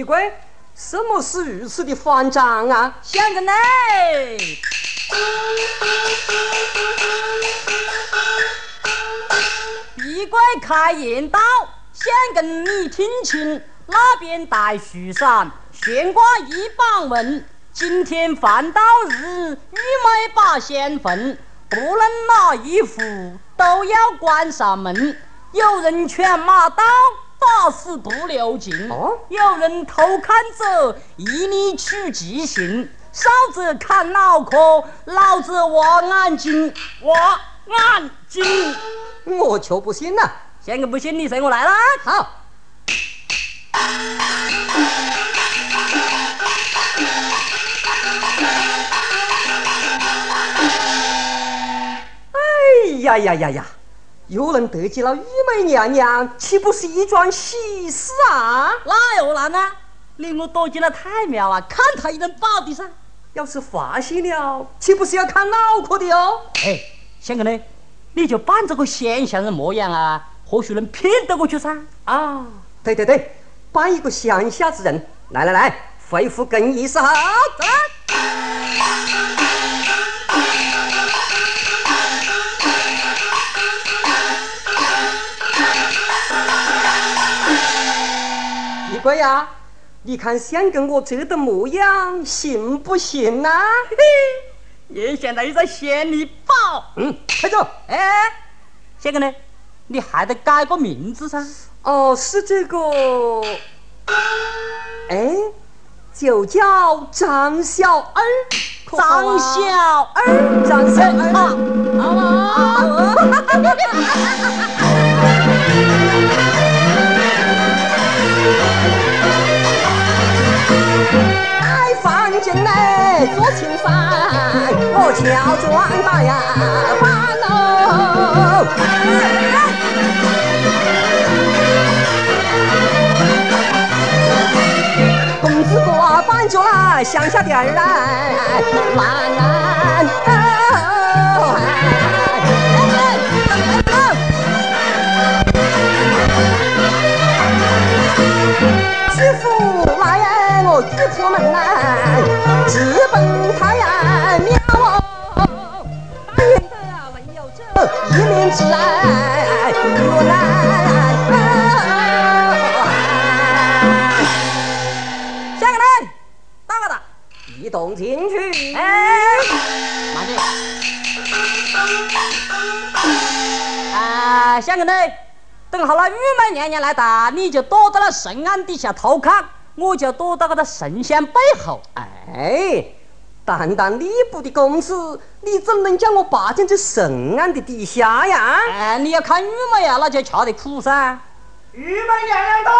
哎，一贵，什么是如此的慌张啊？相公呢？闭关开言道，想跟你听清，那边大树上，悬挂一榜文。今天饭到日，玉梅把仙坟，不论哪一户都要关上门。有人劝马到，打死不留情；哦有人偷看者，一律取极刑。少者砍脑壳，老子挖眼睛，挖眼睛。我就不信了。相公不信，你随我来啦！好，哎呀呀呀呀！又能得见了玉梅娘娘，岂不是一桩喜事啊？那又难呢？令我躲进了太庙啊，看他一顿暴的噻！要是发现了，岂不是要砍脑壳的哦？哎，相公呢？你就扮这个乡下人模样啊，或许能骗得过去噻。啊，对对对，扮一个乡下之人。来来来，恢复更衣室好，走啦！一贵呀，你看先跟我这的模样，行不行啊？嘿嘿，也想到一个仙女宝。嗯，快走。哎，相公呢？你还得改个名字噻。哦，是这个，哎，就叫张小二，张小二，张小二啊啊！开 内做青山，我乔装打呀扮喽。公子哥扮着啦乡下的儿来，兰兰知府来呀，我玉破门来，直奔他呀庙哦，但愿得文有这一面之爱，原来。相公呢？打不打？移动进去，哎，慢点。啊，相公呢？等好了玉梅娘娘来打，你就躲到了神案底下偷看，我就躲到个的神仙背后。哎，单单吏部的公事，你怎能叫我霸进这神案的底下呀？哎，你要看玉门呀，那就吃得苦噻。玉门娘娘到。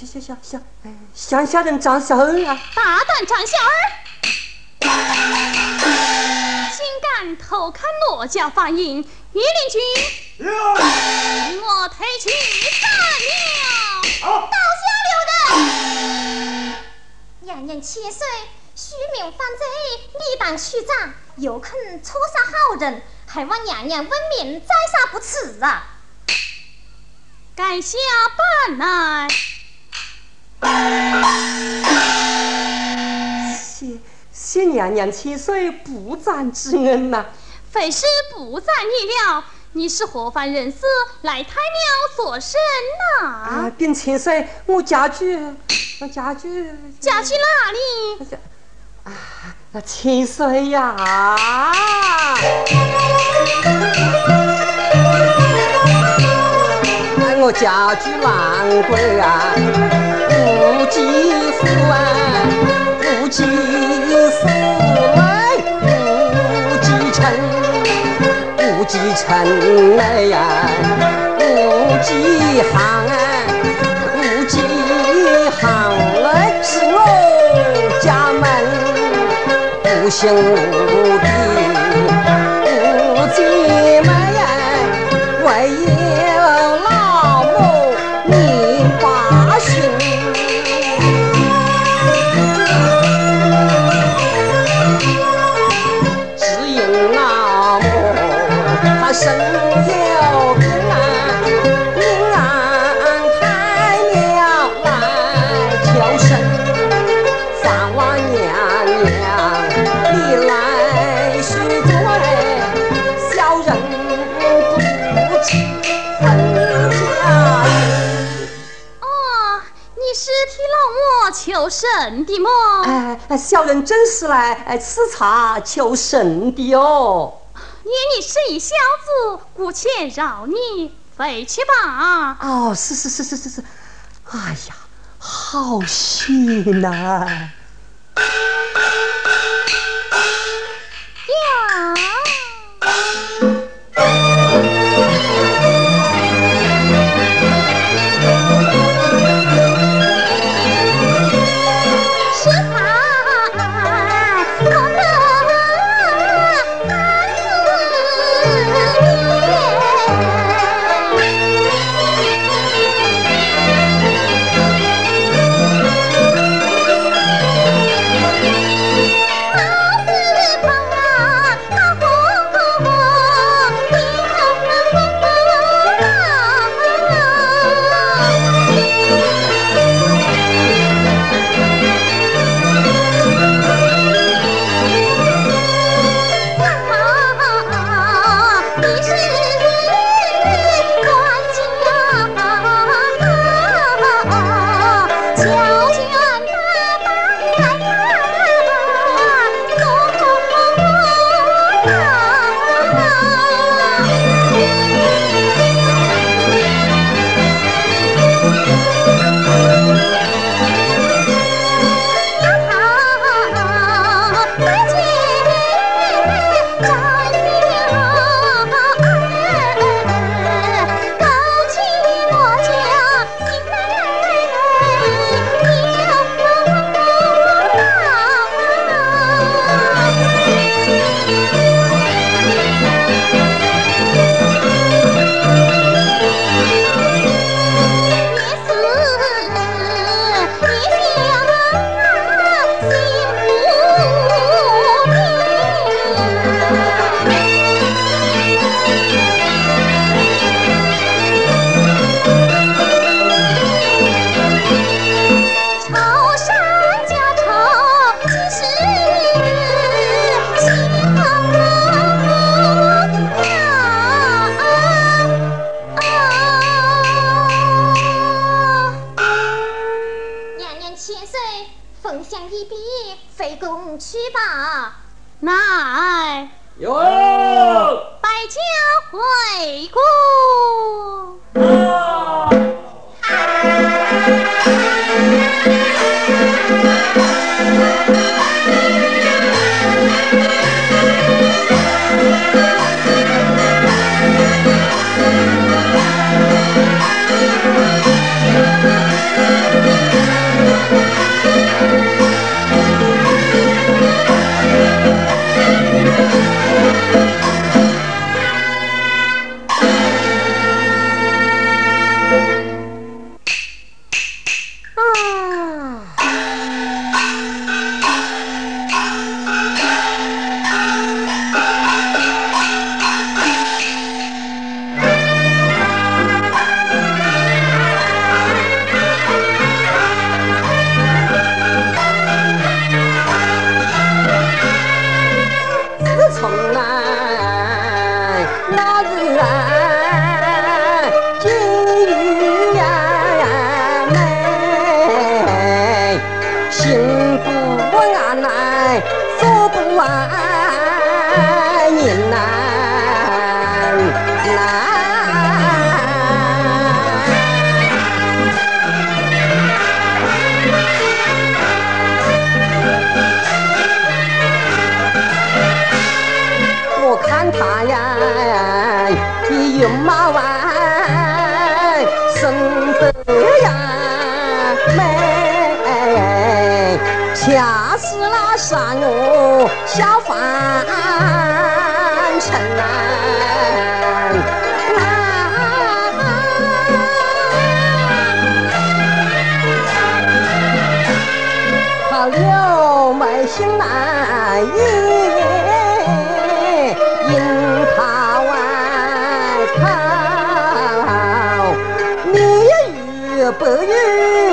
人？小小小小，乡下人张小二啊！大胆张小儿，竟敢偷看诺家法印，御林军，与我退去斩了！刀下留人！娘娘七岁，虚名犯罪，理当处斩，又肯错杀好人，还望娘娘问明，再杀不迟啊！该下班来。娘娘千岁不斩之恩呐！非是不斩你了，你是何方人士来太庙做甚呐？啊，禀千岁，我家居，我家居，家居哪里？啊，那千岁呀！我家居兰桂啊，无极富啊，无极富来，无极城，无极城来呀，无极行啊，无极行来是我家门，无形无地，求神的么？哎，小人真是来吃茶求神的哦。你你是一小子，姑且饶你回去吧。啊，是是是是是是，哎呀，好险呐。呀。险呐！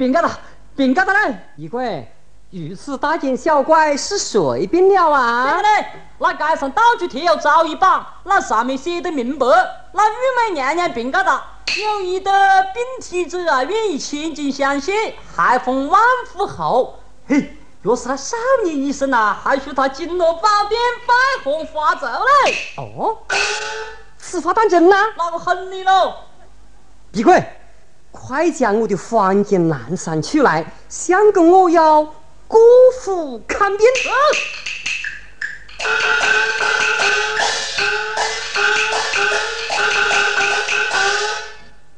禀告大，禀告大人，一贵，如此大惊小怪是谁变了啊？那街上到处贴有招一榜，那上面写的明白，那玉梅娘娘禀告道，有一的病体者啊，愿意千金相献，还封万户侯。嘿，若是那少年医生呐，还许他金罗宝殿，百红花烛嘞。哦，此话当真呐？那我恨你喽，闭鬼。快将我的黄金南山取来，相公我要过府看病。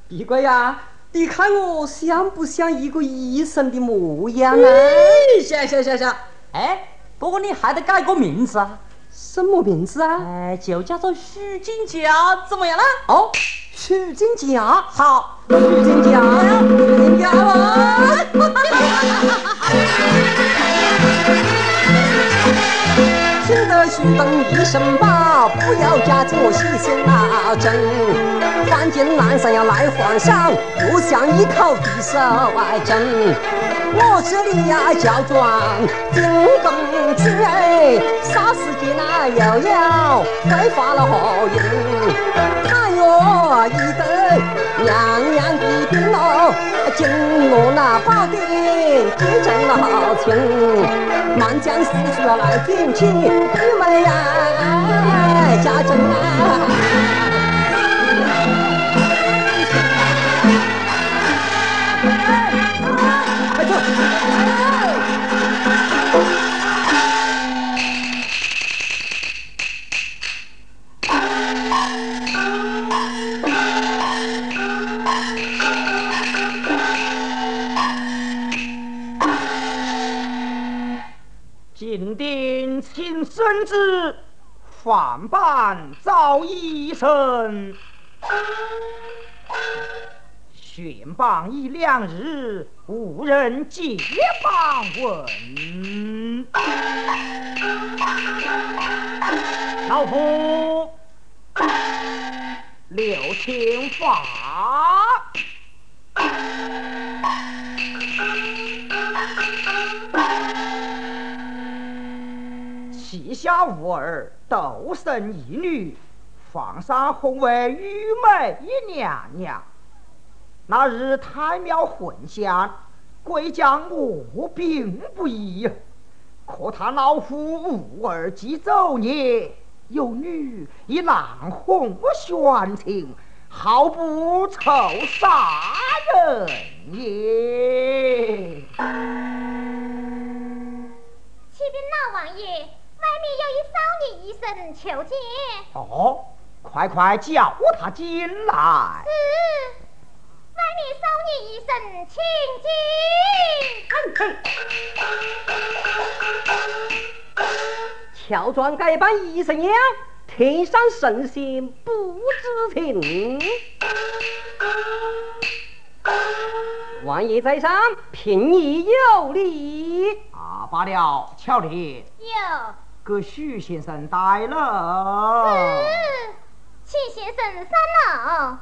闭关呀，你看我像不像一个医生的模样啊？像像像像。哎，不过你还得改个名字啊？什么名字啊？哎，就叫做许金甲，怎么样呢？哦。许金甲，好，许金家，许金家啊！听得许登一声罢，不要假作细心那真。黄金南山要来皇上，不想一口地手外争。我这里呀叫状金公举，霎时间那又要挥发了何用？哎哟，一得娘娘的病喽，进我那宝殿见证了好情，满江四处来听亲，你们呀，家珍啊。万般遭一生，选榜一两日，无人解榜文。老夫刘天法。膝下无儿，斗生一女，皇上 hon 为玉美一娘娘。那日太庙混香，贵将我病不已，可他老夫无儿即走孽，有女以难哄玄情，好不愁杀人也。医生求见。哦，快快叫他进来。是。外面少年医生，请进。乔装改扮医生娘，天上神仙不知情。王爷在上，聘你有礼。啊，罢了，巧丽。有。给许先生带了。是，请先生三楼。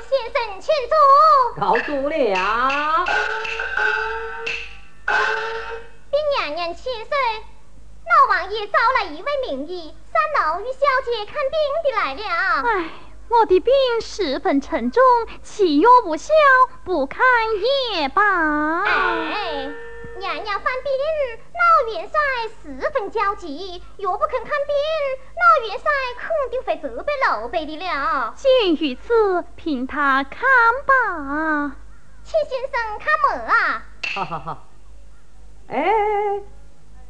先生，请坐。告诉了。禀娘娘千岁，老王爷招来一位名医，三楼与小姐看病的来了。哎，我的病十分沉重，气药无效，不看也罢。哎。娘娘犯病，老元帅十分焦急，若不肯看病，老元帅肯定会责备老辈的了。鉴于此，凭他看吧。请先生看门啊！哈哈哈。哎，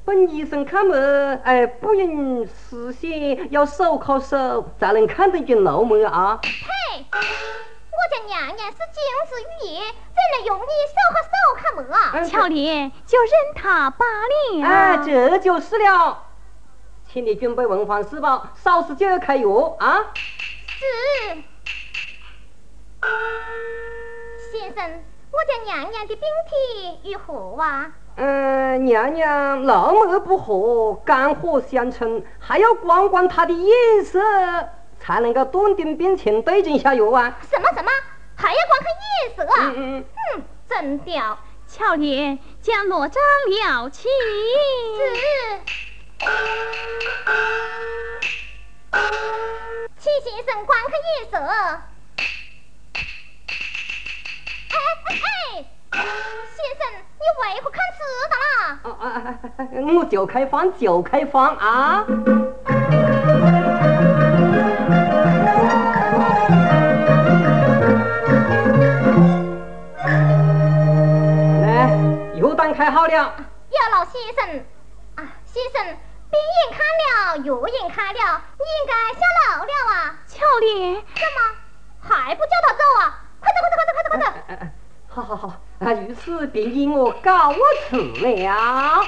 本医生看门，哎，不用视线，要手靠手才能看得见楼门啊。嘿。我家娘娘是金枝玉叶，怎能用你手和手看门啊？巧莲，就任他罢了。哎，这就是了。请你准备文房四宝，少时就要开药啊。是。先生，我家娘娘的病体如何啊？嗯，娘娘那么不和，肝火相冲，还要观观他的眼色。才能够断定病情，对症下药啊！什么什么？还要观看眼色啊？嗯嗯嗯，真屌！巧莲将罗帐撩起。是。齐先生观看眼色。哎哎哎！先生，你为何看迟的啦？啊啊啊！我就开放，就开放啊！来，油灯开好了，要老先生啊，先生，病眼看了，药眼看了，你应该下楼了啊。巧莲，怎么还不叫他走啊？快走，快走，快走，快走，快走！好好好，他于是便引我告辞了。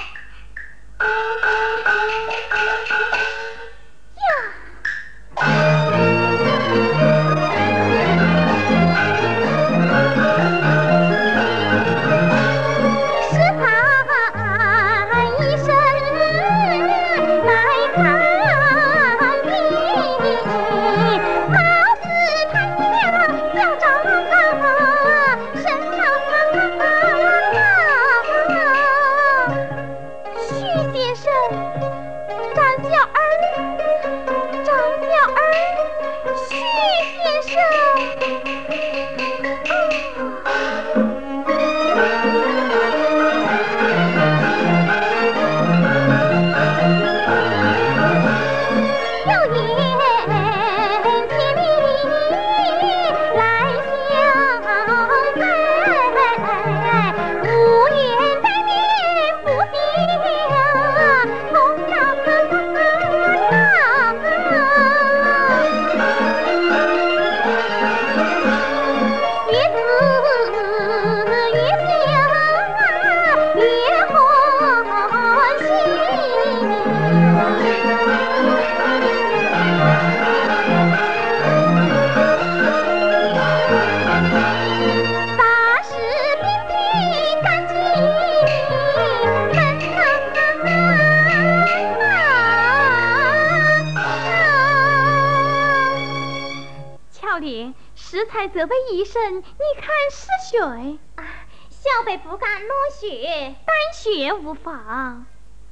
啊，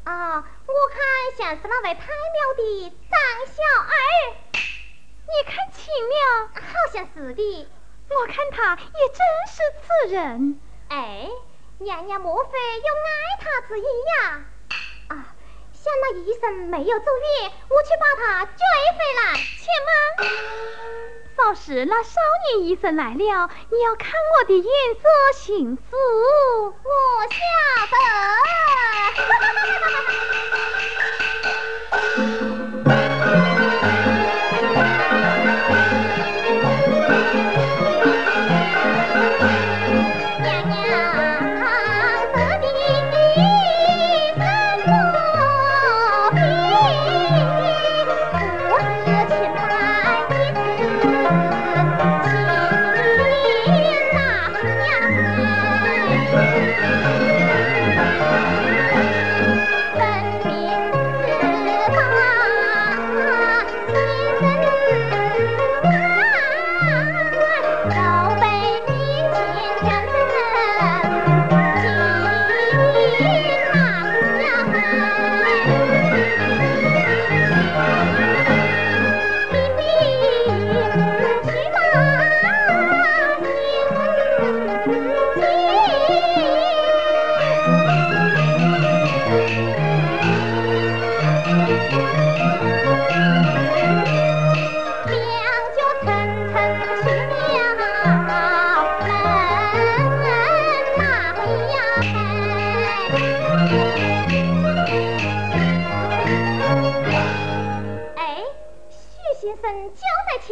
我看像是那位太庙的张小二。你看清了？好像是的。我看他也真是此人。哎，娘娘莫非有爱他之意呀？啊，想那医生没有走远，我去把他追回来。且慢，早时那少年医生来了，你要看我的眼色行事。我晓得。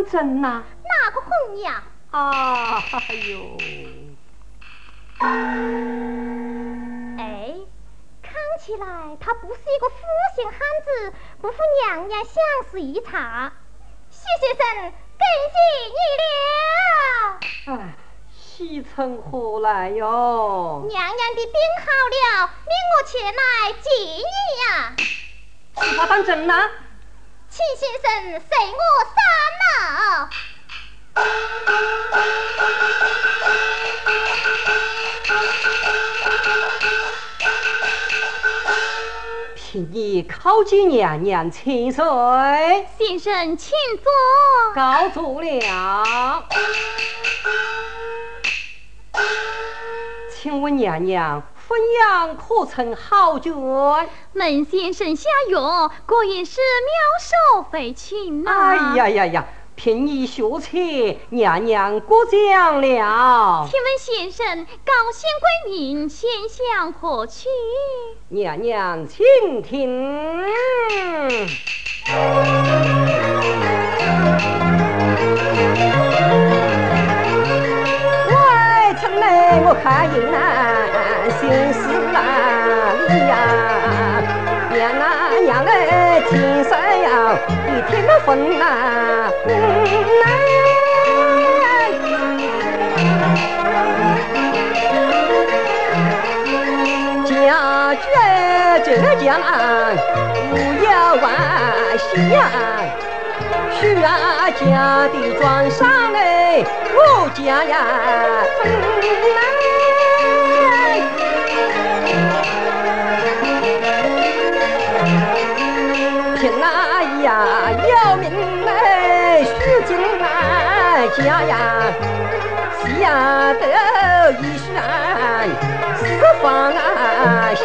当真呐？哪个红呀？啊，哎呦！哎，看起来他不是一个负心汉子，不负娘娘相思一场。徐先生，恭喜你了！哎，喜从何来哟？娘娘的病好了，命我前来接你呀。此话当真呐？秦先生，随我上你叩见娘娘千岁。先生，请坐。告足了。请问娘娘。分养可曾好卷？门先生下药，果然是妙手回春呐！哎呀呀呀，凭你学切，娘娘过奖了。请问先生，高姓贵名，先向何去？娘娘请听。城内我看应啊。心事哪里呀？娘啊娘嘞，天色呀，一天的风呐，家眷浙江无有万喜呀，许啊家的庄上哎，我家呀。家呀，喜呀得一选四方心。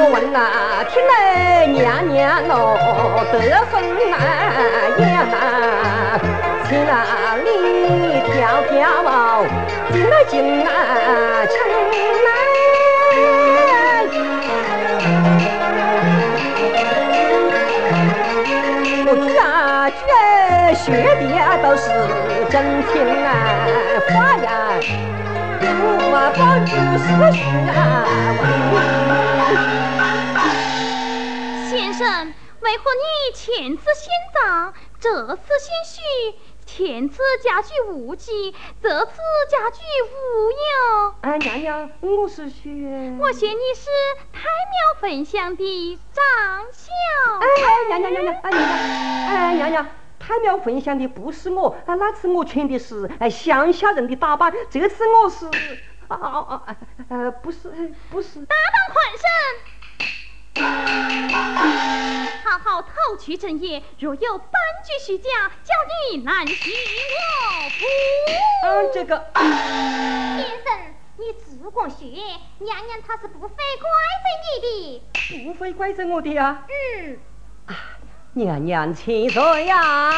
我问呐，听来娘娘喏得分呀呐，请那里跳跳舞，进来进来城举啊举学的都是真情啊，话呀，不啊不知是虚啊。先生，为何你前次先葬，这次先许？前次家具无忌，这次家具无有。哎，娘娘，我是学。我嫌你是太庙焚香的张小。哎，娘娘娘娘，哎娘娘，哎娘娘，太庙焚香的不是我，啊那次我穿的是哎乡下人的打扮，这次我是啊啊啊呃不是不是。大胆换身。好好讨取正业，若有半句虚假，叫你难寻我夫。嗯，这个先生，你只管学，娘娘她是不会怪罪你的。不会怪罪我的呀？嗯。啊，娘娘千岁呀！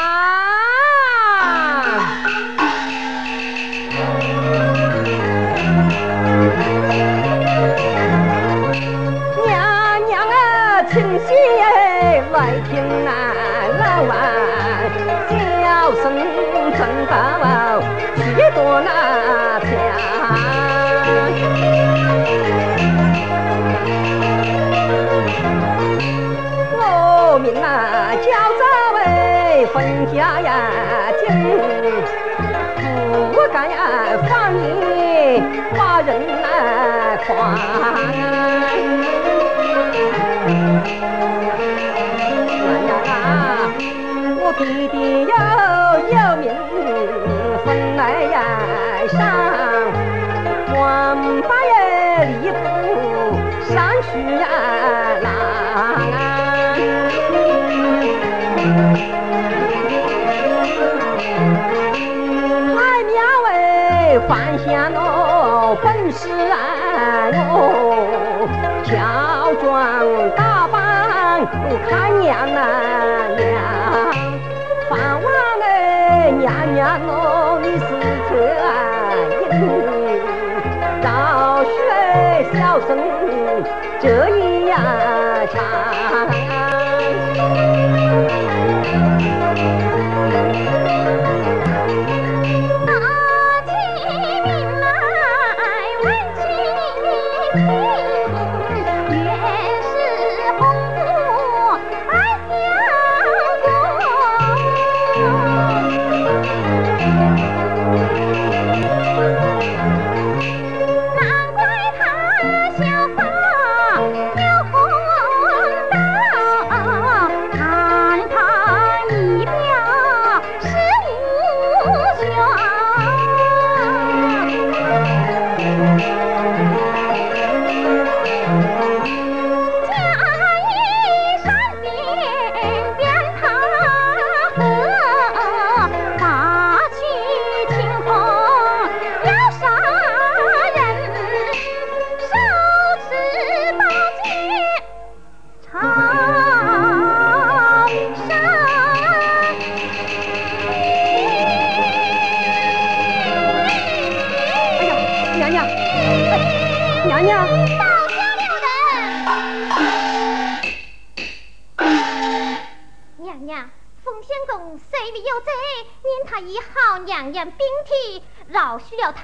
清晰来听啊，老啊，叫声真高，许多那家。我命啊，叫早为分家呀，今不敢呀，放你把人。来啊诓。弟弟有有名分来呀上，王八也离不上去呀郎。太庙哎，放下喏本事啊哟，乔装打扮看娘啊娘。盼望哎，娘娘哦，你是可应，绕水小声这一样唱。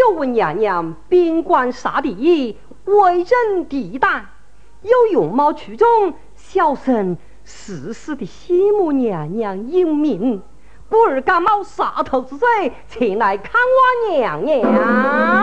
又问娘娘兵官杀敌，为人敌胆，有容貌出众，小生死死的羡慕娘娘英明，故而感冒杀头之罪，前来看望娘娘。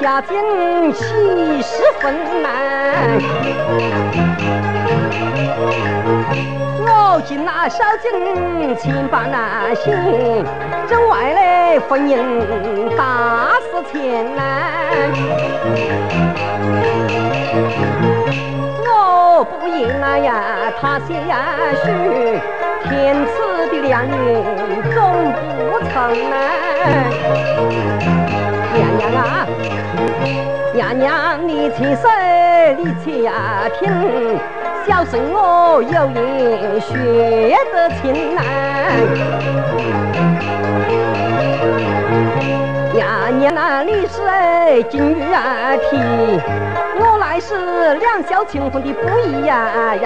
家境喜事分难。我今那孝敬千般难行，挣外来婚姻大事千难。我不应那呀，他些许，天赐的良缘总不成难。娘娘啊，娘娘你请说，你且听，小生我有言学得清难。娘娘啊，你是金玉啊体，我乃是两小清风的不一样人。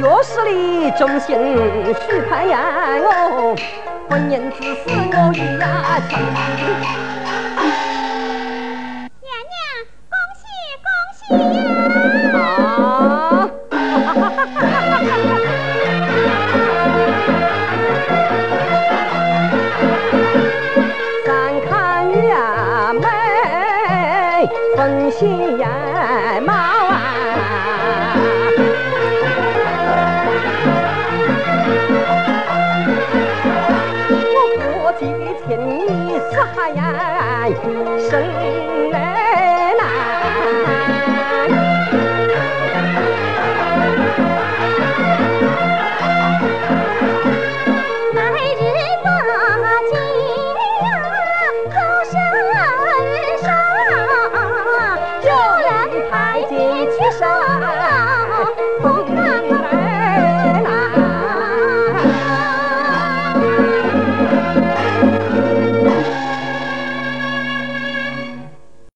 若是你忠心许盼呀，我婚姻之事我一呀成。娘娘，恭喜恭喜呀！啊！三看月美，分喜生。